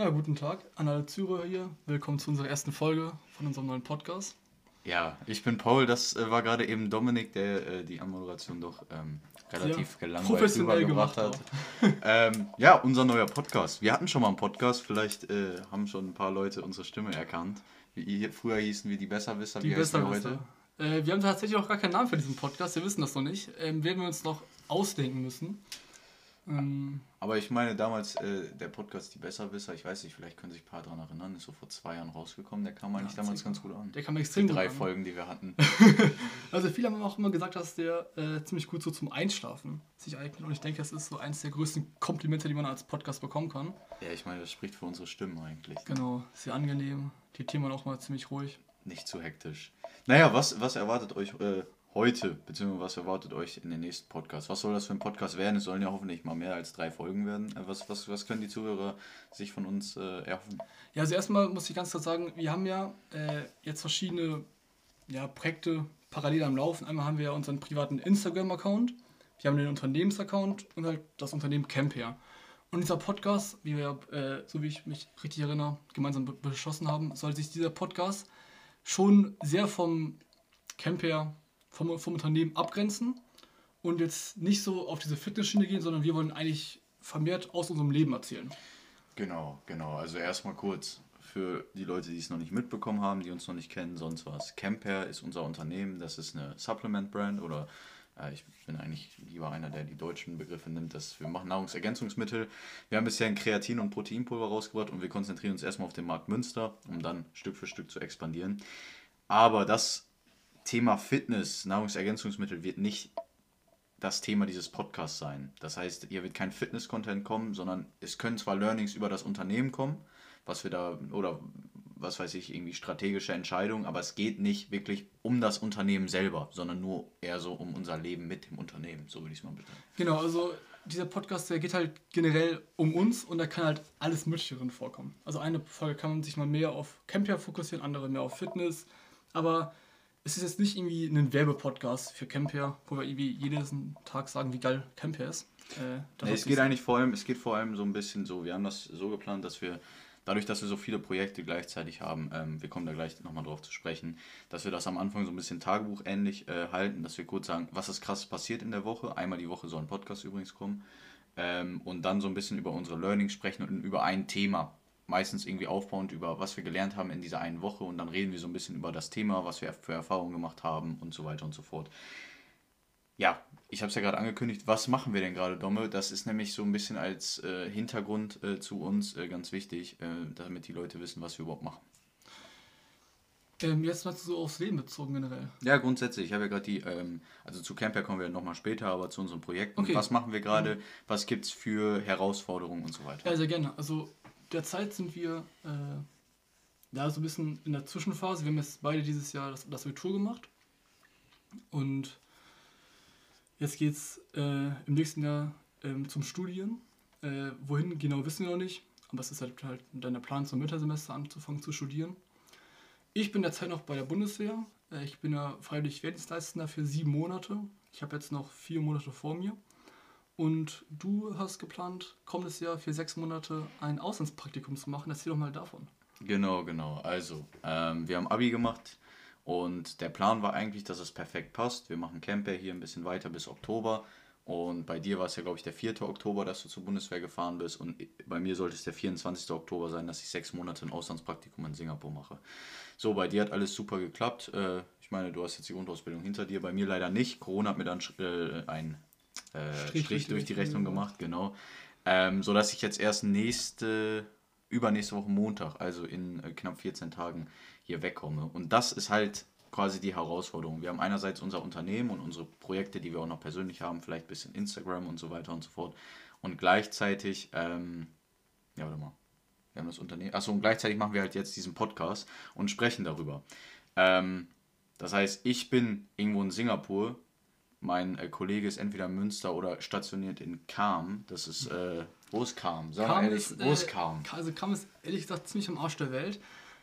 Ja, guten Tag an alle Zuhörer hier. Willkommen zu unserer ersten Folge von unserem neuen Podcast. Ja, ich bin Paul. Das äh, war gerade eben Dominik, der äh, die Anmoderation doch ähm, relativ Sehr gelangweilt rübergebracht gemacht hat. ähm, ja, unser neuer Podcast. Wir hatten schon mal einen Podcast. Vielleicht äh, haben schon ein paar Leute unsere Stimme erkannt. Wie, früher hießen wir die Besserwisser. Die Wie heißen wir Besserwisser. Äh, wir haben tatsächlich auch gar keinen Namen für diesen Podcast, wir wissen das noch nicht. Ähm, werden wir uns noch ausdenken müssen. Ähm, Aber ich meine, damals äh, der Podcast Die Besserwisser, ich weiß nicht, vielleicht können sich ein paar daran erinnern, ist so vor zwei Jahren rausgekommen. Der kam eigentlich Ja, damals ganz gut an. der kam Die extrem gut drei an. Folgen, die wir hatten. Also viele haben auch immer gesagt, dass der äh, ziemlich gut so zum Einschlafen sich eignet. Und ich denke, das ist so eins der größten Komplimente, die man als Podcast bekommen kann. Ja, ich meine, das spricht für unsere Stimmen eigentlich. Genau, sehr angenehm. Die Themen auch mal ziemlich ruhig. Nicht zu hektisch. Naja, was, was erwartet euch äh, heute, beziehungsweise was erwartet euch in den nächsten Podcast? Was soll das für ein Podcast werden? Es sollen ja hoffentlich mal mehr als drei Folgen werden. Äh, was, was, was können die Zuhörer sich von uns äh, erhoffen? Ja, also erstmal muss ich ganz klar sagen, wir haben ja äh, jetzt verschiedene ja, Projekte parallel am Laufen. Einmal haben wir ja unseren privaten Instagram-Account, wir haben den Unternehmensaccount und halt das Unternehmen Campher. Und dieser Podcast, wie wir, äh, so wie ich mich richtig erinnere, gemeinsam be beschlossen haben, soll sich dieser Podcast schon sehr vom Campher, vom, vom Unternehmen abgrenzen und jetzt nicht so auf diese Fitnessschiene gehen, sondern wir wollen eigentlich vermehrt aus unserem Leben erzählen. Genau, genau. Also erstmal kurz für die Leute, die es noch nicht mitbekommen haben, die uns noch nicht kennen, sonst was. Camper ist unser Unternehmen, das ist eine Supplement-Brand oder äh, ich bin eigentlich lieber einer, der die deutschen Begriffe nimmt. Das, wir machen Nahrungsergänzungsmittel. Wir haben bisher ein Kreatin- und Proteinpulver rausgebracht und wir konzentrieren uns erstmal auf den Markt Münster, um dann Stück für Stück zu expandieren. Aber das Thema Fitness, Nahrungsergänzungsmittel wird nicht das Thema dieses Podcasts sein. Das heißt, hier wird kein Fitness-Content kommen, sondern es können zwar Learnings über das Unternehmen kommen, was wir da, oder was weiß ich, irgendwie strategische Entscheidungen, aber es geht nicht wirklich um das Unternehmen selber, sondern nur eher so um unser Leben mit dem Unternehmen. So würde ich es mal betrachten. Genau, also dieser Podcast, der geht halt generell um uns und da kann halt alles Mögliche drin vorkommen. Also eine Folge kann man sich mal mehr auf Campia fokussieren, andere mehr auf Fitness, aber es ist jetzt nicht irgendwie ein Werbepodcast für Campia, wo wir irgendwie jeden Tag sagen, wie geil Campia ist. Äh, Nee, es geht eigentlich vor allem, es geht vor allem so ein bisschen so, wir haben das so geplant, dass wir, dadurch, dass wir so viele Projekte gleichzeitig haben, ähm, wir kommen da gleich nochmal drauf zu sprechen, dass wir das am Anfang so ein bisschen tagebuchähnlich äh, halten, dass wir kurz sagen, was ist krass passiert in der Woche. Einmal die Woche soll ein Podcast übrigens kommen. Ähm, und dann so ein bisschen über unsere Learnings sprechen und über ein Thema. Meistens irgendwie aufbauend über was wir gelernt haben in dieser einen Woche und dann reden wir so ein bisschen über das Thema, was wir für Erfahrungen gemacht haben und so weiter und so fort. Ja, ich habe es ja gerade angekündigt. Was machen wir denn gerade, Domme? Das ist nämlich so ein bisschen als äh, Hintergrund äh, zu uns äh, ganz wichtig, äh, damit die Leute wissen, was wir überhaupt machen. ähm, jetzt mal so aufs Leben bezogen generell. Ja, grundsätzlich. Ich habe ja gerade die, ähm, also zu Camper kommen wir nochmal später, aber zu unseren Projekten. Okay. Was machen wir gerade? Was gibt es für Herausforderungen und so weiter? Ja, sehr gerne. Also derzeit sind wir äh, da so ein bisschen in der Zwischenphase. Wir haben jetzt beide dieses Jahr das, das Abitur gemacht. Und jetzt geht es äh, im nächsten Jahr ähm, zum Studieren. Äh, wohin genau wissen wir noch nicht. Aber es ist halt, halt dann der Plan, zum Wintersemester anzufangen zu studieren. Ich bin derzeit noch bei der Bundeswehr. Äh, ich bin ja freiwillig Wehrdienstleistender für sieben Monate. Ich habe jetzt noch vier Monate vor mir. Und du hast geplant, kommendes Jahr für sechs Monate ein Auslandspraktikum zu machen. Erzähl doch mal davon. Genau, genau. Also, ähm, wir haben Abi gemacht und der Plan war eigentlich, dass es perfekt passt. Wir machen Camper hier ein bisschen weiter bis Oktober. Und bei dir war es ja, glaube ich, der 4. Oktober, dass du zur Bundeswehr gefahren bist. Und bei mir sollte es der 24. Oktober sein, dass ich sechs Monate ein Auslandspraktikum in Singapur mache. So, bei dir hat alles super geklappt. Äh, ich meine, du hast jetzt die Grundausbildung hinter dir. Bei mir leider nicht. Corona hat mir dann äh, einen äh, Strich Strich, durch die Rechnung gemacht. genau. Ähm, so dass ich jetzt erst nächste, übernächste Woche Montag, also in äh, knapp 14 Tagen, hier wegkomme. Und das ist halt quasi die Herausforderung. Wir haben einerseits unser Unternehmen und unsere Projekte, die wir auch noch persönlich haben, vielleicht ein bisschen Instagram und so weiter und so fort. Und gleichzeitig, ähm, ja, warte mal. Wir haben das Unternehmen. Achso, und gleichzeitig machen wir halt jetzt diesen Podcast und sprechen darüber. Ähm, das heißt, ich bin irgendwo in Singapur. Mein äh, Kollege ist entweder in Münster oder stationiert in Kam. Das ist, äh, wo ist Kam? Sag mal Kam ehrlich, ist, wo ist äh, Kam? Also Kam ist ehrlich gesagt ziemlich am Arsch der Welt.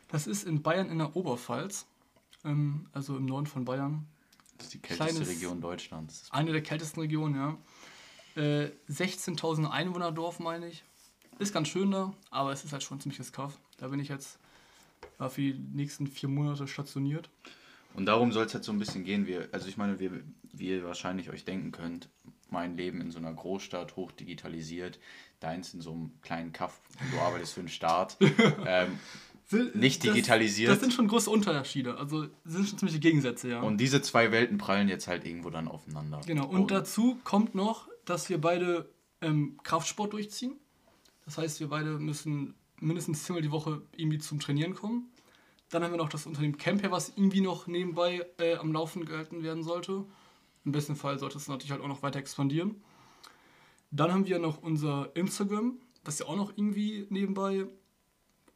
Das ist in Bayern in der Oberpfalz. Ähm, also im Norden von Bayern. Das ist die kälteste kleines- Region Deutschlands. Eine der kältesten Regionen, ja. Äh, 16.000 Einwohner Dorf, meine ich. ist ganz schön da, aber es ist halt schon ziemliches Kaff. Da bin ich jetzt äh, für die nächsten vier Monate stationiert. Und darum soll es jetzt so ein bisschen gehen. Wir, also ich meine, wie, wie ihr wahrscheinlich euch denken könnt, mein Leben in so einer Großstadt, hoch digitalisiert, deins in so einem kleinen Kaff, du arbeitest für den Staat, ähm, nicht digitalisiert. Das, das, sind schon große Unterschiede, also sind schon ziemliche Gegensätze, ja. Und diese zwei Welten prallen jetzt halt irgendwo dann aufeinander. Genau, und, und dazu kommt noch, dass wir beide ähm, Kraftsport durchziehen. Das heißt, wir beide müssen mindestens zehnmal die Woche irgendwie zum Trainieren kommen. Dann haben wir noch das Unternehmen Camper, was irgendwie noch nebenbei äh, am Laufen gehalten werden sollte. Im besten Fall sollte es natürlich halt auch noch weiter expandieren. Dann haben wir noch unser Instagram, das wir auch noch irgendwie nebenbei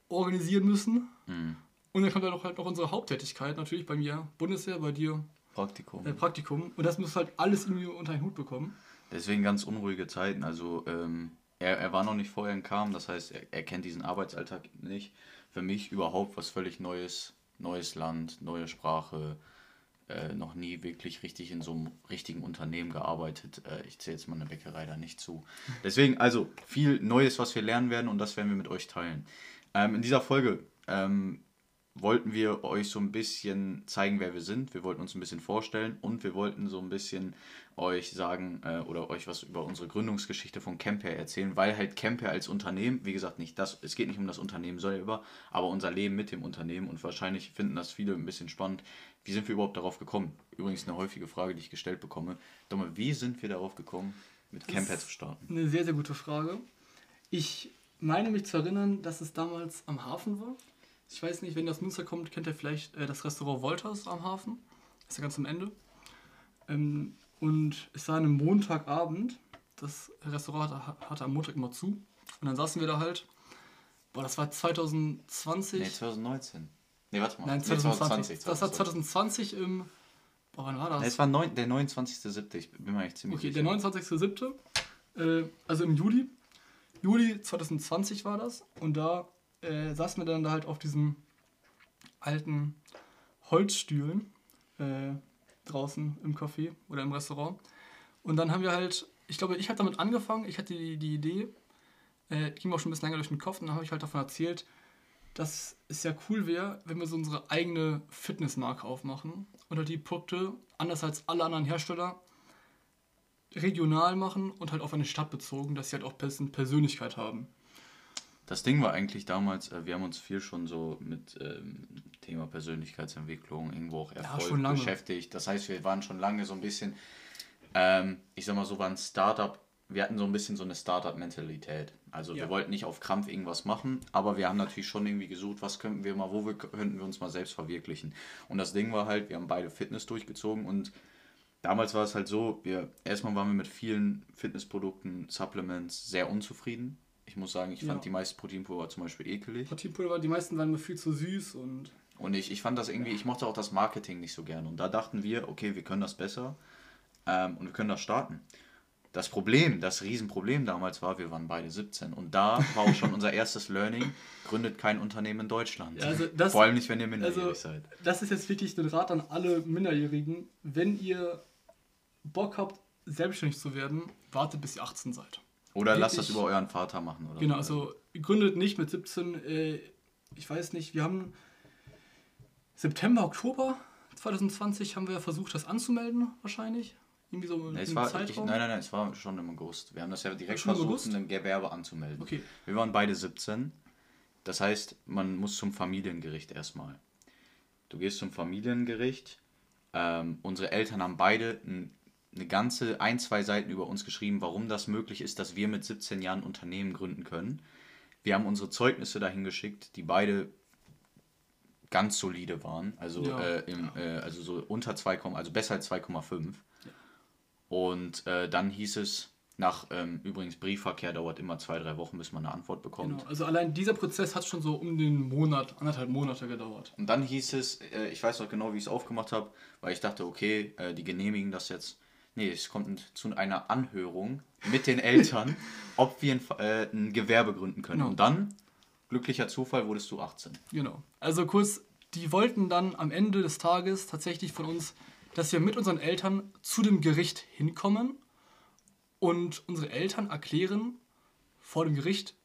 organisieren müssen. Mhm. Und dann kommt dann noch halt noch unsere Haupttätigkeit, natürlich bei mir Bundeswehr, bei dir Praktikum. Äh, Praktikum. Und das muss halt alles irgendwie unter einen Hut bekommen. Deswegen ganz unruhige Zeiten. Also ähm, er, er war noch nicht vorher in Kam, das heißt, er, er kennt diesen Arbeitsalltag nicht. Für mich überhaupt was völlig Neues. Neues Land, neue Sprache, äh, noch nie wirklich richtig in so einem richtigen Unternehmen gearbeitet. Äh, ich zähle jetzt mal eine Bäckerei da nicht zu. Deswegen also viel Neues, was wir lernen werden und das werden wir mit euch teilen. Ähm, in dieser Folge ähm, wollten wir euch so ein bisschen zeigen, wer wir sind. Wir wollten uns ein bisschen vorstellen und wir wollten so ein bisschen euch sagen äh, oder euch was über unsere Gründungsgeschichte von Camper erzählen, weil halt Camper als Unternehmen, wie gesagt, nicht das, es geht nicht um das Unternehmen selber, aber unser Leben mit dem Unternehmen und wahrscheinlich finden das viele ein bisschen spannend. Wie sind wir überhaupt darauf gekommen? Übrigens eine häufige Frage, die ich gestellt bekomme. Dumme, wie sind wir darauf gekommen, mit Camper zu starten? Eine sehr, sehr gute Frage. Ich meine mich zu erinnern, dass es damals am Hafen war. Ich weiß nicht, wenn ihr aus Münster kommt, kennt ihr vielleicht äh, das Restaurant Wolters am Hafen. Ist ja ganz am Ende. Ähm, und es war ein Montagabend. Das Restaurant hatte, hatte am Montag immer zu. Und dann saßen wir da halt. Boah, das war 2020. Nee, 2019. Nee, warte mal. Nein, 2020. Nee, 2020. Das war 2020 im. Boah, wann war das? Es war neun, der 29.07. Ich bin mir echt ziemlich Okay, sicher. der 29.07. Äh, also im Juli. Juli 2020 war das. Und da äh, saßen wir dann da halt auf diesen alten Holzstühlen äh, draußen im Café oder im Restaurant. Und dann haben wir halt, ich glaube, ich habe damit angefangen, ich hatte die, die Idee, äh, ging mir auch schon ein bisschen länger durch den Kopf und dann habe ich halt davon erzählt, dass es ja cool wäre, wenn wir so unsere eigene Fitnessmarke aufmachen und halt die Produkte, anders als alle anderen Hersteller, regional machen und halt auf eine Stadt bezogen, dass sie halt auch ein bisschen Persönlichkeit haben. Das Ding war eigentlich damals, äh, wir haben uns viel schon so mit ähm, Thema Persönlichkeitsentwicklung, irgendwo auch Erfolg ja, beschäftigt. Das heißt, wir waren schon lange so ein bisschen, ähm, ich sag mal so, waren Startup, wir hatten so ein bisschen so eine Startup-Mentalität. Also ja. wir wollten nicht auf Krampf irgendwas machen, aber wir haben natürlich schon irgendwie gesucht, was könnten wir mal, wo wir, könnten wir uns mal selbst verwirklichen. Und das Ding war halt, wir haben beide Fitness durchgezogen und damals war es halt so, wir erstmal waren wir mit vielen Fitnessprodukten, Supplements sehr unzufrieden ich muss sagen, ich ja. fand die meisten Proteinpulver zum Beispiel ekelig. Proteinpulver, die meisten waren mir viel zu süß und. Und ich, ich fand das irgendwie, ich mochte auch das Marketing nicht so gern. Und da dachten wir, okay, wir können das besser ähm, und wir können das starten. Das Problem, das Riesenproblem damals war, wir waren beide 17 und da war auch schon unser erstes Learning, gründet kein Unternehmen in Deutschland. Ja, also das, Vor allem nicht, wenn ihr minderjährig also, seid. Das ist jetzt wirklich ein Rat an alle Minderjährigen. Wenn ihr Bock habt, selbstständig zu werden, wartet bis ihr 18 seid. Oder lasst das über euren Vater machen. Oder genau, also gründet nicht mit 17, äh, ich weiß nicht, wir haben September, Oktober 2020 haben wir versucht, das anzumelden, wahrscheinlich. Irgendwie so nee, es war, Zeitraum. Ich, nein, nein, nein, es war schon im August. Wir haben das ja direkt versucht, ein Gewerbe anzumelden. Okay. Wir waren beide 17. Das heißt, man muss zum Familiengericht erstmal. Du gehst zum Familiengericht. Ähm, unsere Eltern haben beide ein eine ganze ein, zwei Seiten über uns geschrieben, warum das möglich ist, dass wir mit 17 Jahren Unternehmen gründen können. Wir haben unsere Zeugnisse dahin geschickt, die beide ganz solide waren, also, ja. äh, im, äh, also so unter 2, also besser als 2,5. Ja. Und äh, dann hieß es, nach ähm, übrigens Briefverkehr dauert immer zwei, drei Wochen, bis man eine Antwort bekommt. Genau. Also allein dieser Prozess hat schon so um den Monat, anderthalb Monate gedauert. Und dann hieß es, äh, ich weiß noch genau, wie ich es aufgemacht habe, weil ich dachte, okay, äh, die genehmigen das jetzt. Nee, es kommt zu einer Anhörung mit den Eltern, ob wir ein, äh, ein Gewerbe gründen können. Genau. Und dann, glücklicher Zufall, wurdest du 18. Genau. Also kurz, die wollten dann am Ende des Tages tatsächlich von uns, dass wir mit unseren Eltern zu dem Gericht hinkommen und unsere Eltern erklären vor dem Gericht,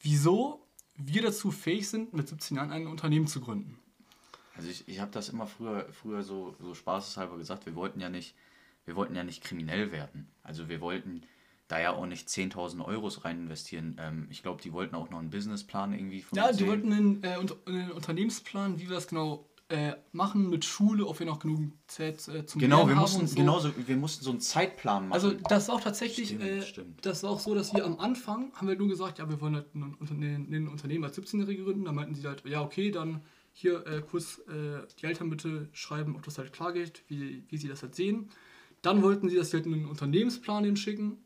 wieso wir dazu fähig sind, mit 17 Jahren ein Unternehmen zu gründen. Also ich, ich habe das immer früher, früher so, so spaßeshalber gesagt, wir wollten ja nicht, wir wollten ja nicht kriminell werden. Also wir wollten da ja auch nicht 10.000 Euros rein investieren. Ähm, ich glaube, die wollten auch noch einen Businessplan irgendwie von Ja, die wollten einen, äh, einen Unternehmensplan, wie wir es genau äh, machen mit Schule, ob wir noch genug Zeit äh, zum Genau, wir mussten, so. genauso, wir mussten so einen Zeitplan machen. Also das ist auch tatsächlich, stimmt, äh, stimmt. das ist auch so, dass wir am Anfang haben wir nur gesagt, ja, wir wollen halt ein, ein, ein Unternehmen als 17-Jährige gründen. Da meinten sie halt, ja, okay, dann hier äh, kurz äh, die Eltern bitte schreiben, ob das halt klar geht, wie, wie sie das halt sehen. Dann wollten sie, dass wir halt einen Unternehmensplan hinschicken.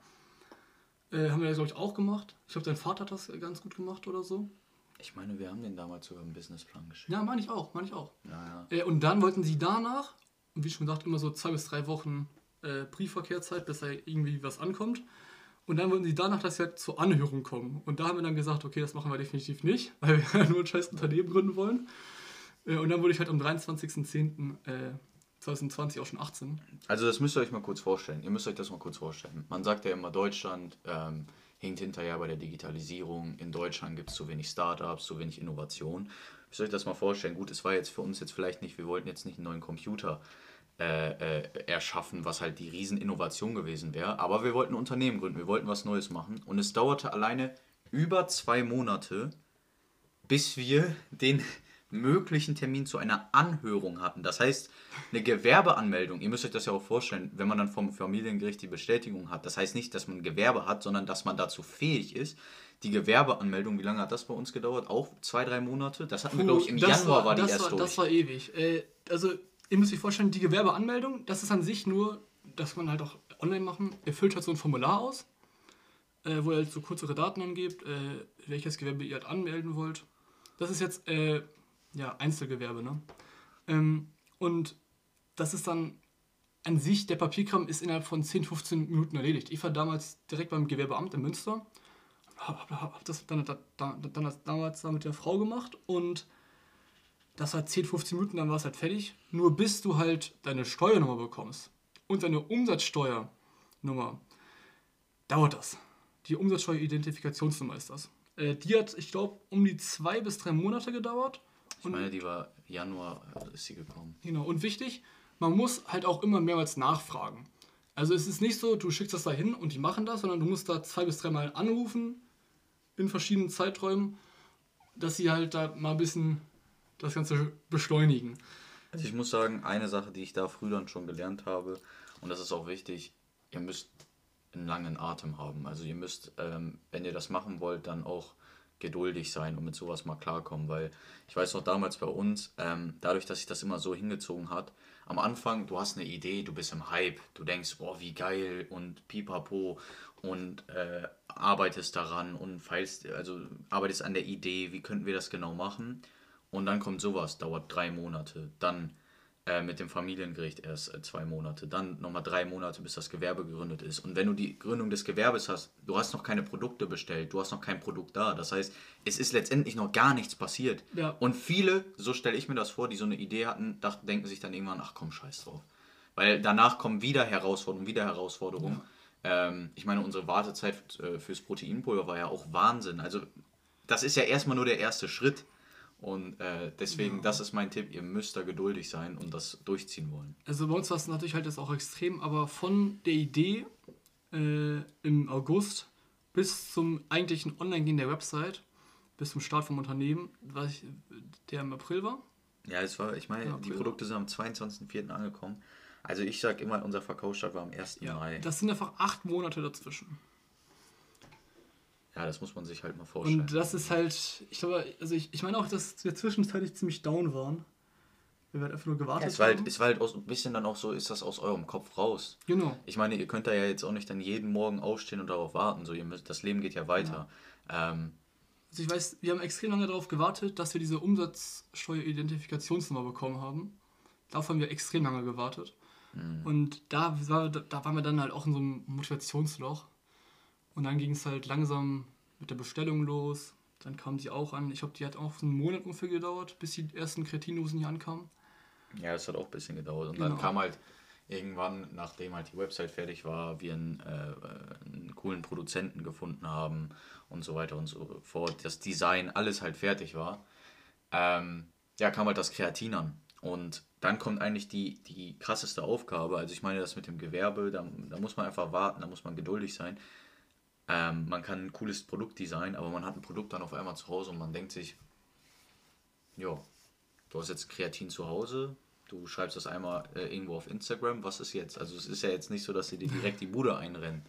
Äh, haben wir, glaube ich, auch gemacht. Ich glaube, dein Vater hat das ganz gut gemacht oder so. Ich meine, wir haben den damals sogar im Businessplan geschickt. Ja, meine ich auch, meine ich auch. Ja, ja. Äh, und dann wollten sie danach, wie schon gesagt, immer so zwei bis drei Wochen äh, Briefverkehrzeit, bis da irgendwie was ankommt. Und dann wollten sie danach, dass wir halt zur Anhörung kommen. Und da haben wir dann gesagt, okay, das machen wir definitiv nicht, weil wir nur ein scheiß Unternehmen gründen wollen. Äh, und dann wurde ich halt am 23.10. Äh, 2020 auch schon 18. Also das müsst ihr euch mal kurz vorstellen. Ihr müsst euch das mal kurz vorstellen. Man sagt ja immer Deutschland, ähm, hinkt hinterher bei der Digitalisierung. In Deutschland gibt es zu wenig Startups, zu wenig Innovation. Ich soll euch das mal vorstellen. Gut, es war jetzt für uns jetzt vielleicht nicht, wir wollten jetzt nicht einen neuen Computer äh, äh, erschaffen, was halt die Rieseninnovation gewesen wäre. Aber wir wollten ein Unternehmen gründen, wir wollten was Neues machen. Und es dauerte alleine über zwei Monate, bis wir den möglichen Termin zu einer Anhörung hatten. Das heißt, eine Gewerbeanmeldung, ihr müsst euch das ja auch vorstellen, wenn man dann vom Familiengericht die Bestätigung hat, das heißt nicht, dass man Gewerbe hat, sondern dass man dazu fähig ist. Die Gewerbeanmeldung, wie lange hat das bei uns gedauert? Auch zwei, drei Monate? Das hatten wir, glaube ich, im Januar war, war die erst war. Das war ewig. Äh, also, ihr müsst euch vorstellen, die Gewerbeanmeldung, das ist an sich nur, das man halt auch online machen. Ihr füllt halt so ein Formular aus, äh, wo ihr halt so kurzere Daten angebt, äh, welches Gewerbe ihr halt anmelden wollt. Das ist jetzt äh, ja, Einzelgewerbe, ne? Ähm, und das ist dann an sich, der Papierkram ist innerhalb von 10, 15 Minuten erledigt. Ich war damals direkt beim Gewerbeamt in Münster, hab, hab, das dann, dann, dann damals da mit der Frau gemacht und das war 10, 15 Minuten, dann war es halt fertig. Nur bis du halt deine Steuernummer bekommst und deine Umsatzsteuernummer, dauert das. Die Umsatzsteueridentifikationsnummer ist das. Äh, die hat, ich glaube, um die zwei bis drei Monate gedauert. Ich meine, die war Januar äh, ist sie gekommen. Genau, und wichtig, man muss halt auch immer mehrmals nachfragen. Also es ist nicht so, du schickst das da hin und die machen das, sondern du musst da zwei bis dreimal anrufen in verschiedenen Zeiträumen, dass sie halt da mal ein bisschen das Ganze beschleunigen. Also ich muss sagen, eine Sache, die ich da früh dann schon gelernt habe, und das ist auch wichtig, ihr müsst einen langen Atem haben. Also ihr müsst, ähm, wenn ihr das machen wollt, dann auch geduldig sein und mit sowas mal klarkommen, weil ich weiß noch damals bei uns, ähm, dadurch, dass sich das immer so hingezogen hat, am Anfang, du hast eine Idee, du bist im Hype, du denkst, boah, wie geil und pipapo und äh, arbeitest daran und feilst, also arbeitest an der Idee, wie könnten wir das genau machen? Und dann kommt sowas, dauert drei Monate, dann äh, mit dem Familiengericht erst äh, zwei Monate, dann nochmal drei Monate, bis das Gewerbe gegründet ist. Und wenn du die Gründung des Gewerbes hast, du hast noch keine Produkte bestellt, du hast noch kein Produkt da. Das heißt, es ist letztendlich noch gar nichts passiert. Ja. Und viele, so stelle ich mir das vor, die so eine Idee hatten, dachten, denken sich dann irgendwann, ach komm, scheiß drauf. Weil danach kommen wieder Herausforderungen, wieder Herausforderungen. Ja. Ähm, ich meine, unsere Wartezeit äh, fürs Proteinpulver war ja auch Wahnsinn. Also das ist ja erstmal nur der erste Schritt. Und äh, deswegen, ja. das ist mein Tipp, ihr müsst da geduldig sein und das durchziehen wollen. Also bei uns war es natürlich halt das auch extrem, aber von der Idee äh, im August bis zum eigentlichen Online-Gehen der Website, bis zum Start vom Unternehmen, was der im April war. Ja, es war, ich meine, die Produkte sind am 22.04. angekommen. Also ich sag immer, unser Verkaufsstart war am 1. Ja, Mai. Das sind einfach acht Monate dazwischen. Ja, das muss man sich halt mal vorstellen. Und das ist halt, ich glaube, also ich, ich meine auch, dass wir zwischenzeitlich ziemlich down waren. Wir werden einfach nur gewartet ja, es war halt. Es war halt aus, ein bisschen dann auch so, ist das aus eurem Kopf raus. Genau. Ich meine, ihr könnt da ja jetzt auch nicht dann jeden Morgen aufstehen und darauf warten. So, ihr müsst, das Leben geht ja weiter. Ja. Ähm, also ich weiß, wir haben extrem lange darauf gewartet, dass wir diese Umsatzsteueridentifikationsnummer bekommen haben. Darauf haben wir extrem lange gewartet. Mhm. Und da, war, da waren wir dann halt auch in so einem Motivationsloch und dann ging es halt langsam mit der Bestellung los. Dann kam sie auch an. Ich glaube, die hat auch einen Monat ungefähr gedauert, bis die ersten Kretindosen hier ankamen. Ja, es hat auch ein bisschen gedauert. Und genau. dann kam halt irgendwann, nachdem halt die Website fertig war, wir einen, äh, einen coolen Produzenten gefunden haben und so weiter und so fort, das Design, alles halt fertig war, ähm, ja, kam halt das Kreatin an. Und dann kommt eigentlich die, die krasseste Aufgabe. Also ich meine, das mit dem Gewerbe, da, da muss man einfach warten, da muss man geduldig sein. Ähm, man kann ein cooles Produkt designen, aber man hat ein Produkt dann auf einmal zu Hause und man denkt sich, ja, du hast jetzt Kreatin zu Hause, du schreibst das einmal äh, irgendwo auf Instagram, was ist jetzt? Also es ist ja jetzt nicht so, dass sie dir direkt die Bude einrennen.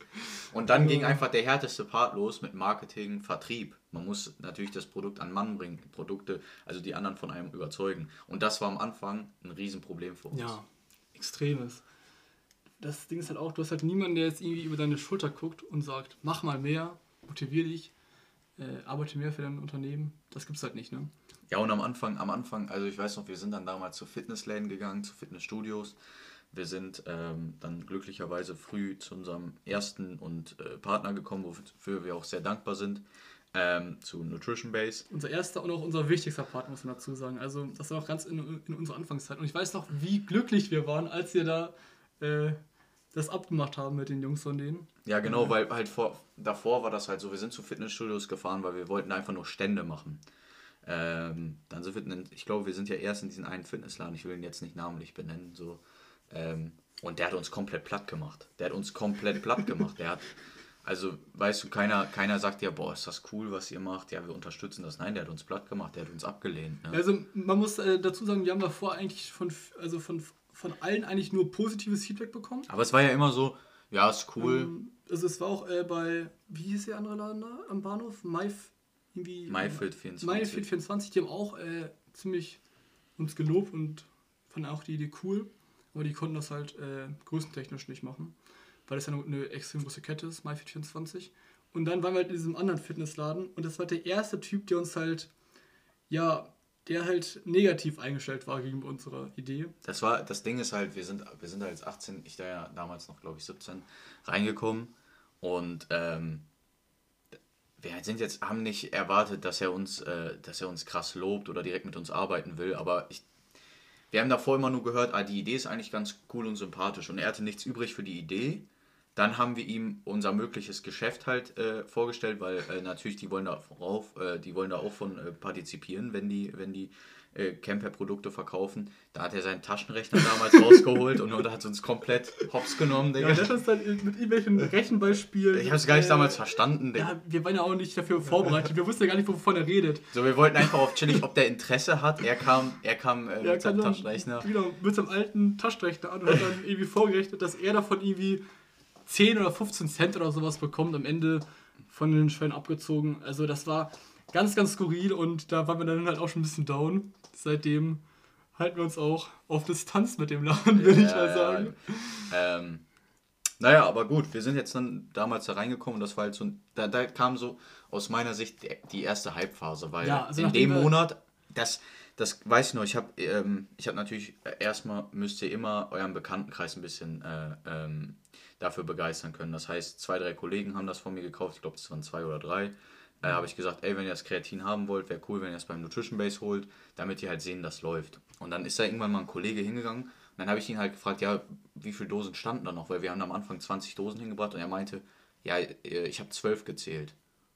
Und dann ging einfach der härteste Part los mit Marketing, Vertrieb. Man muss natürlich das Produkt an Mann bringen, Produkte, also die anderen von einem überzeugen. Und das war am Anfang ein Riesenproblem für uns. Ja, extremes. Das Ding ist halt auch, du hast halt niemanden, der jetzt irgendwie über deine Schulter guckt und sagt, mach mal mehr, motivier dich, äh, arbeite mehr für dein Unternehmen. Das gibt's halt nicht, ne? Ja, und am Anfang, am Anfang, also ich weiß noch, wir sind dann damals zu Fitnessläden gegangen, zu Fitnessstudios. Wir sind ähm, dann glücklicherweise früh zu unserem ersten und äh, Partner gekommen, wofür wir auch sehr dankbar sind, ähm, zu Nutrition Base. Unser erster und auch unser wichtigster Partner, muss man dazu sagen. Also das war auch ganz in, in unserer Anfangszeit. Und ich weiß noch, wie glücklich wir waren, als wir da äh, das abgemacht haben mit den Jungs von denen. Ja, genau, weil halt vor, davor war das halt so, wir sind zu Fitnessstudios gefahren, weil wir wollten einfach nur Stände machen. Ähm, dann sind wir, ich glaube, wir sind ja erst in diesen einen Fitnessladen, ich will ihn jetzt nicht namentlich benennen, so. Ähm, und der hat uns komplett platt gemacht. Der hat uns komplett platt gemacht. Der hat, also, weißt du, keiner, keiner sagt ja, boah, ist das cool, was ihr macht, ja, wir unterstützen das. Nein, der hat uns platt gemacht, der hat uns abgelehnt. Ne? Also, man muss äh, dazu sagen, wir haben davor eigentlich von, also von, von allen eigentlich nur positives Feedback bekommen. Aber es war ja immer so, ja, ist cool. Ähm, also, es war auch äh, bei, wie hieß der andere Laden da am Bahnhof? Maif irgendwie. MyFit 24. MyFit 24, die haben auch äh, ziemlich uns gelobt und fanden auch die Idee cool. Aber die konnten das halt äh, größentechnisch nicht machen, weil das ja eine extrem große Kette ist, MyFit 24. Und dann waren wir halt in diesem anderen Fitnessladen und das war der erste Typ, der uns halt, ja, der halt negativ eingestellt war gegenüber unserer Idee. Das war, das Ding ist halt, wir sind, wir sind als 18, ich da ja damals noch, glaube ich, 17, reingekommen und ähm, wir sind jetzt, haben nicht erwartet, dass er uns, äh, dass er uns krass lobt oder direkt mit uns arbeiten will, aber ich, wir haben davor immer nur gehört, ah, die Idee ist eigentlich ganz cool und sympathisch und er hatte nichts übrig für die Idee. Dann haben wir ihm unser mögliches Geschäft halt äh, vorgestellt, weil äh, natürlich die wollen da rauf, äh, die wollen da auch von äh, partizipieren, wenn die, wenn die äh, Camper-Produkte verkaufen. Da hat er seinen Taschenrechner damals rausgeholt und, und hat uns komplett hops genommen, Digga. Ja, das ist dann mit irgendwelchen Rechenbeispielen. Ich habe es gar nicht äh, damals verstanden, Digga. Ja, wir waren ja auch nicht dafür vorbereitet. Wir wussten ja gar nicht, wovon er redet. So, wir wollten einfach auf chillig, ob der Interesse hat. Er kam, er kam äh, mit seinem Taschenrechner. Genau, mit seinem alten Taschenrechner an und hat dann irgendwie vorgerechnet, dass er davon irgendwie 10 oder 15 Cent oder sowas bekommt am Ende von den Schwellen abgezogen. Also das war ganz, ganz skurril und da waren wir dann halt auch schon ein bisschen down seitdem halten wir uns auch auf Distanz mit dem Laden, würde ja, ich mal sagen. Ja, ähm, naja, aber gut, wir sind jetzt dann damals da reingekommen und das war halt so, da, da kam so aus meiner Sicht die erste Hype-Phase, weil ja, also in dem Monat, das, das weiß ich noch, ich habe ähm, hab natürlich, erstmal müsst ihr immer euren Bekanntenkreis ein bisschen äh, ähm, dafür begeistern können. Das heißt, zwei, drei Kollegen haben das von mir gekauft, ich glaube, es waren zwei oder drei äh, habe ich gesagt, ey, wenn ihr das Kreatin haben wollt, wäre cool, wenn ihr es beim Nutrition Base holt, damit ihr halt sehen, das läuft. Und dann ist da irgendwann mal ein Kollege hingegangen und dann habe ich ihn halt gefragt, ja, wie viele Dosen standen da noch? Weil wir haben am Anfang 20 Dosen hingebracht und er meinte, ja, äh, ich habe 12 gezählt.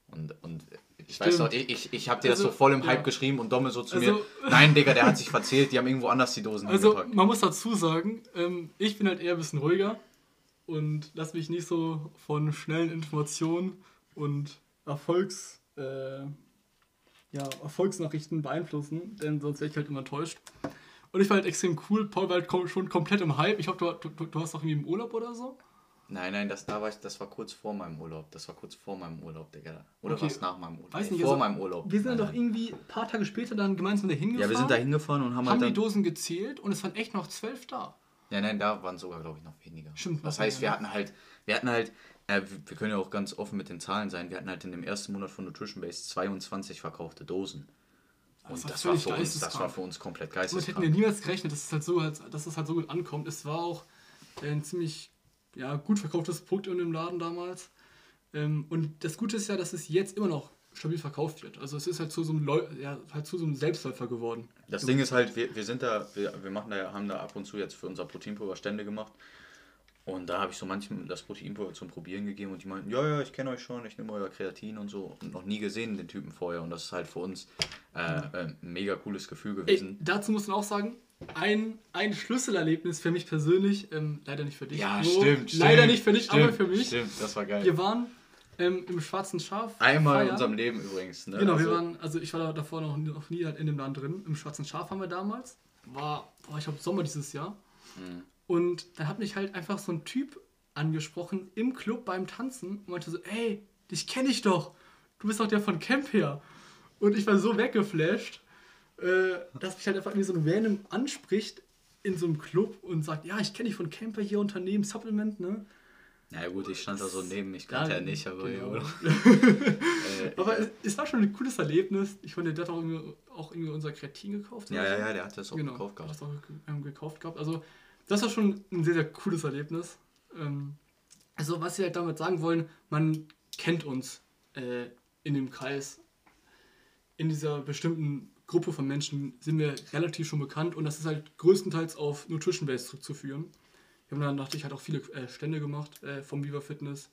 Und, und ich Stimmt. weiß doch, ich, ich, ich habe dir also, das so voll im Hype ja. geschrieben und Domme so zu also, mir, nein, Digga, der hat sich verzählt, die haben irgendwo anders die Dosen Also hingepackt. man muss dazu sagen, ähm, ich bin halt eher ein bisschen ruhiger und lass mich nicht so von schnellen Informationen und Erfolgs äh, ja, Erfolgsnachrichten beeinflussen, denn sonst wäre ich halt immer enttäuscht. Und ich war halt extrem cool. Paul war halt schon komplett im Hype. Ich hoffe, du, du, du hast doch irgendwie im Urlaub oder so? Nein, nein, das, da war ich, das war kurz vor meinem Urlaub. Das war kurz vor meinem Urlaub, Digga. Oder okay. was nach meinem Urlaub? Weiß nicht, vor also, meinem Urlaub. Wir sind dann doch irgendwie ein paar Tage später dann gemeinsam da hingefahren. Ja, wir sind da hingefahren und haben, haben halt die Dosen gezählt und es waren echt noch zwölf da. Ja, nein, da waren sogar, glaube ich, noch weniger. Stimmt. Das heißt, wir hatten halt, wir hatten halt, äh, wir können ja auch ganz offen mit den Zahlen sein. Wir hatten halt in dem ersten Monat von Nutrition Base 22 verkaufte Dosen. Und das, das war, für uns, das war für uns komplett geisteskrank. Damit hätten wir niemals gerechnet, dass es halt so, dass es halt so gut ankommt. Es war auch ein ziemlich ja, gut verkauftes Produkt in dem Laden damals. Ähm, und das Gute ist ja, dass es jetzt immer noch stabil verkauft wird. Also es ist halt zu so einem, Leu ja, halt zu so einem Selbstläufer geworden. Das Ding ist halt, wir, wir sind da, wir, wir machen da, haben da ab und zu jetzt für unser Proteinpulver Stände gemacht. Und da habe ich so manchem das Proteinpulver zum Probieren gegeben und die meinten, ja, ja, ich kenne euch schon, ich nehme euer Kreatin und so. Und noch nie gesehen, den Typen vorher. Und das ist halt für uns äh, äh, ein mega cooles Gefühl gewesen. Ey, dazu muss man auch sagen, ein, ein Schlüsselerlebnis für mich persönlich, ähm, leider nicht für dich. Ja, Bro, stimmt, Leider stimmt, nicht für dich, stimmt, aber für mich. Stimmt, das war geil. Wir waren ähm, im Schwarzen Schaf. Einmal in feiern. unserem Leben übrigens. Ne? Genau, wir Also- waren, also ich war da davor noch, noch nie halt in dem Land drin. Im Schwarzen Schaf haben wir damals. War, boah, ich glaube Sommer dieses Jahr. Mhm. Und dann hat mich halt einfach so ein Typ angesprochen im Club beim Tanzen und meinte so, ey, dich kenne ich doch. Du bist doch der von Camp her. Und ich war so weggeflasht, äh, dass mich halt einfach irgendwie so ein Random anspricht in so einem Club und sagt, ja, ich kenne dich von Camper hier Unternehmen, Supplement, ne? Na gut, ich stand da so neben, ich kannte Ja, ja nicht, aber genau. ja, äh, Aber ja. es, es war schon ein cooles Erlebnis. Ich fand, der hat auch irgendwie, auch irgendwie unser Kreatin gekauft. ja, ja, ja, der hat das auch genau, gekauft gehabt. Das auch ähm, gekauft gehabt. Also, das war schon ein sehr, sehr cooles Erlebnis. Ähm, also, was sie halt damit sagen wollen, man kennt uns äh, in dem Kreis. In dieser bestimmten Gruppe von Menschen sind wir relativ schon bekannt und das ist halt größtenteils auf Nutrition Base zurückzuführen. Wir haben dann natürlich halt auch viele äh, Stände gemacht äh, vom Viva Fitness.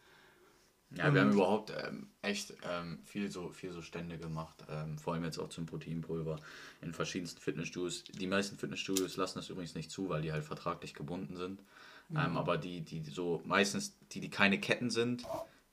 Ja, wir haben Und- überhaupt ähm, echt ähm, viel, so, viel so Stände gemacht, ähm, vor allem jetzt auch zum Proteinpulver in verschiedensten Fitnessstudios. Die meisten Fitnessstudios lassen das übrigens nicht zu, weil die halt vertraglich gebunden sind. Ähm, aber die, die so meistens, die, die keine Ketten sind,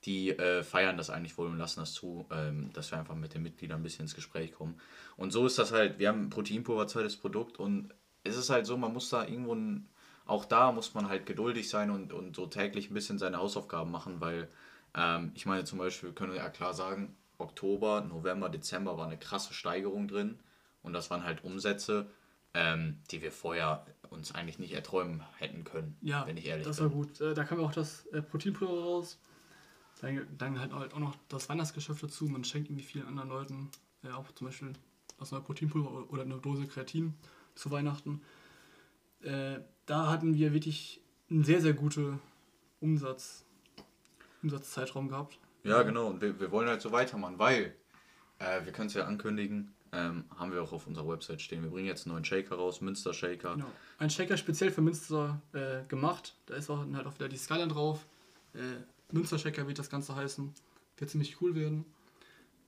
die äh, feiern das eigentlich wohl und lassen das zu, ähm, dass wir einfach mit den Mitgliedern ein bisschen ins Gespräch kommen. Und so ist das halt, wir haben ein Proteinpulver zweites Produkt und es ist halt so, man muss da irgendwo ein, auch da muss man halt geduldig sein und, und so täglich ein bisschen seine Hausaufgaben machen, weil ähm, ich meine zum Beispiel, können wir ja klar sagen, Oktober, November, Dezember war eine krasse Steigerung drin und das waren halt Umsätze, ähm, die wir vorher uns eigentlich nicht erträumen hätten können, Ja, wenn ich ehrlich das bin. war gut. Äh, Da kam auch das äh, Proteinpulver raus. Dann, dann halt auch noch das Weihnachtsgeschäft dazu. Man schenkt irgendwie vielen anderen Leuten äh, auch zum Beispiel das neue Proteinpulver oder- oder eine Dose Kreatin zu Weihnachten. Äh, da hatten wir wirklich einen sehr, sehr guten Umsatz, Umsatzzeitraum gehabt. Ja, genau. Und wir, wir wollen halt so weitermachen, weil äh, wir können es ja ankündigen, ähm, haben wir auch auf unserer Website stehen. Wir bringen jetzt einen neuen Shaker raus, Münster Shaker. Genau. Ein Shaker speziell für Münster äh, gemacht. Da ist auch halt auch wieder die Skyline drauf. Äh, Münster Shaker wird das Ganze heißen. Wird ziemlich cool werden.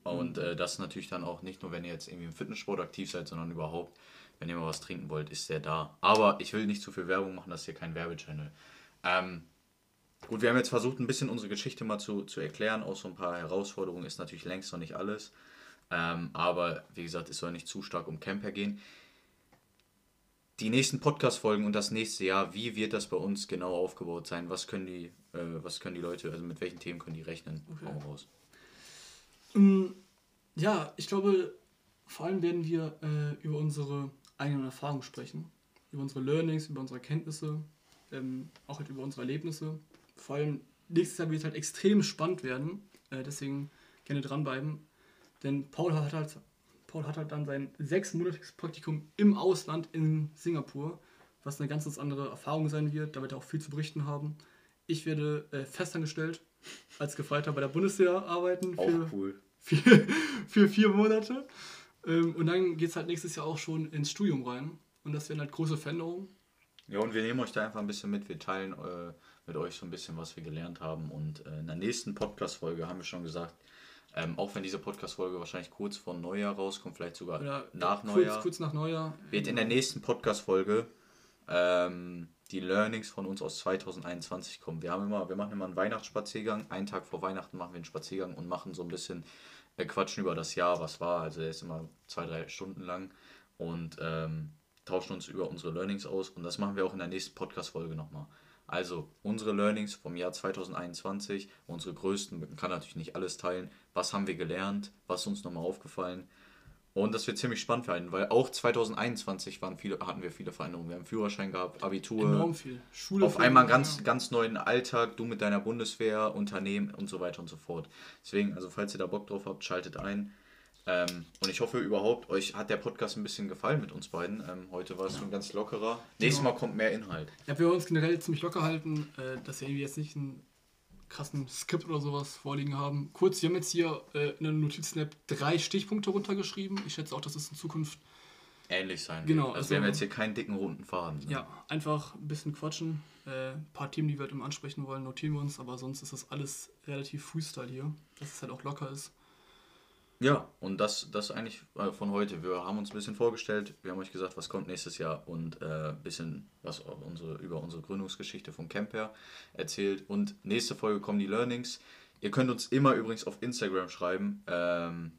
Und äh, das natürlich dann auch nicht nur, wenn ihr jetzt irgendwie im Fitnesssport aktiv seid, sondern überhaupt, wenn ihr mal was trinken wollt, ist der da. Aber ich will nicht zu viel Werbung machen, das ist hier kein Werbechannel. Ähm, gut, wir haben jetzt versucht, ein bisschen unsere Geschichte mal zu, zu erklären. Auch so ein paar Herausforderungen ist natürlich längst noch nicht alles. Ähm, aber wie gesagt, es soll nicht zu stark um Camper gehen. Die nächsten Podcast-Folgen und das nächste Jahr, wie wird das bei uns genau aufgebaut sein? Was können die, äh, was können die Leute, also mit welchen Themen können die rechnen? Okay. Raus. Mm, Ja, ich glaube, vor allem werden wir äh, über unsere eigenen Erfahrungen sprechen. Über unsere Learnings, über unsere Kenntnisse, ähm, auch halt über unsere Erlebnisse. Vor allem nächstes Jahr wird es halt extrem spannend werden. Äh, deswegen gerne dranbleiben. Denn Paul hat halt, Paul hat halt dann sein sechsmonatiges Praktikum im Ausland in Singapur, was eine ganz, ganz andere Erfahrung sein wird. Da wird er auch viel zu berichten haben. Ich werde äh, festangestellt als Gefreiter bei der Bundeswehr arbeiten. Auch für- cool. für, für vier Monate. Ähm, und dann geht es halt nächstes Jahr auch schon ins Studium rein. Und das werden halt große Veränderungen. Ja, und wir nehmen euch da einfach ein bisschen mit. Wir teilen äh, mit euch so ein bisschen, was wir gelernt haben. Und äh, in der nächsten Podcast-Folge haben wir schon gesagt, ähm, auch wenn diese Podcast-Folge wahrscheinlich kurz vor Neujahr rauskommt, vielleicht sogar Oder nach kurz, Neujahr, kurz nach Neujahr. wird in der nächsten Podcast-Folge ähm, die Learnings von uns aus 2021 kommen. Wir haben immer, wir machen immer einen Weihnachtsspaziergang. Einen Tag vor Weihnachten machen wir einen Spaziergang und machen so ein bisschen äh, quatschen über das Jahr, was war. Also der ist immer zwei, drei Stunden lang und ähm, tauschen uns über unsere Learnings aus. Und das machen wir auch in der nächsten Podcast-Folge nochmal. Also unsere Learnings vom Jahr 2021, unsere größten, man kann natürlich nicht alles teilen. Was haben wir gelernt? Was ist uns nochmal aufgefallen? Und das wird ziemlich spannend werden, weil auch 2021 waren viele, hatten wir viele Veränderungen. Wir haben Führerschein gehabt, Abitur, Enorm viel. Schule auf einmal einen ja. ganz, ganz neuen Alltag, du mit deiner Bundeswehr, Unternehmen und so weiter und so fort. Deswegen, also falls ihr da Bock drauf habt, schaltet ein. Ähm, und ich hoffe überhaupt, euch hat der Podcast ein bisschen gefallen mit uns beiden. Ähm, heute war es ein ganz lockerer. Nächstes Mal kommt mehr Inhalt. Ja, wir wollen uns generell ziemlich locker halten, äh, dass wir jetzt nicht einen krassen Skript oder sowas vorliegen haben. Kurz, wir haben jetzt hier äh, in der Notizen-App drei Stichpunkte runtergeschrieben. Ich schätze auch, dass es in Zukunft ähnlich sein Genau, wird. Also, also- wir haben jetzt hier keinen dicken runden Faden. ne? Ja, einfach ein bisschen quatschen. Äh, ein paar Themen, die wir halt immer ansprechen wollen, notieren wir uns, aber sonst ist das alles relativ Freestyle hier, dass es halt auch locker ist. Ja, und das, das eigentlich äh, von heute. Wir haben uns ein bisschen vorgestellt, wir haben euch gesagt, was kommt nächstes Jahr und äh, ein bisschen was unsere, über unsere Gründungsgeschichte vom Camp her erzählt. Und nächste Folge kommen die Learnings. Ihr könnt uns immer übrigens auf Instagram schreiben. Ähm,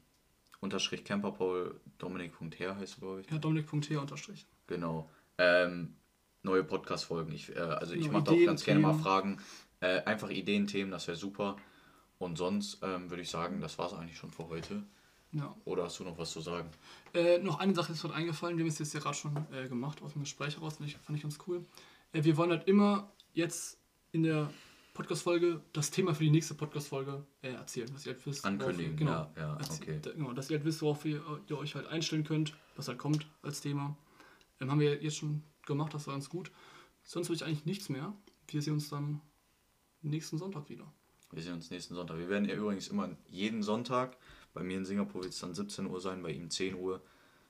unterstrich Camperpole, Dominik.her heißt du, glaube ich. Ja, Dominik.t unterstrich. Genau. Ähm, neue Podcast-Folgen. Ich, äh, also ich Genau, mache auch ganz gerne mal. Fragen. Äh, einfach Ideen, Themen, das wäre super. Und sonst ähm, würde ich sagen, das war es eigentlich schon für heute. Ja. Oder hast du noch was zu sagen? Äh, noch eine Sache ist mir eingefallen, wir haben es jetzt ja gerade schon äh, gemacht, aus dem Gespräch heraus, fand ich, fand ich ganz cool. Äh, wir wollen halt immer jetzt in der Podcast-Folge das Thema für die nächste Podcast-Folge äh, erzählen, dass ihr halt wisst. Ankündigen, ihr- genau, ja, ja, okay. da- genau, dass ihr halt wisst, worauf ihr, ihr euch halt einstellen könnt, was halt kommt als Thema. Ähm, haben wir jetzt schon gemacht, das war ganz gut. Sonst würde ich eigentlich nichts mehr. Wir sehen uns dann nächsten Sonntag wieder. Wir sehen uns nächsten Sonntag. Wir werden ja übrigens immer jeden Sonntag, bei mir in Singapur wird es dann 17 Uhr sein, bei ihm 10 Uhr,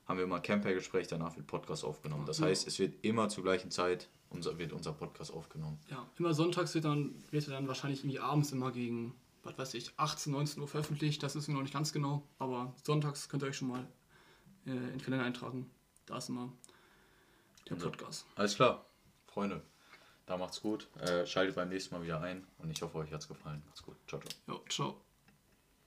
haben wir immer Camper-Gespräch, danach wird Podcast aufgenommen. Das Ja. heißt, es wird immer zur gleichen Zeit unser, wird unser Podcast aufgenommen. Ja, immer sonntags wird dann, wird dann wahrscheinlich irgendwie abends immer gegen, was weiß ich, 18, 19 Uhr veröffentlicht. Das ist mir noch nicht ganz genau. Aber sonntags könnt ihr euch schon mal äh, in den Kalender eintragen. Da ist immer der Unser- Podcast. Alles klar, Freunde. Da macht's gut. Äh, schaltet beim nächsten Mal wieder ein und ich hoffe, euch hat's gefallen. Macht's gut. Ciao, ciao. Ja, ciao.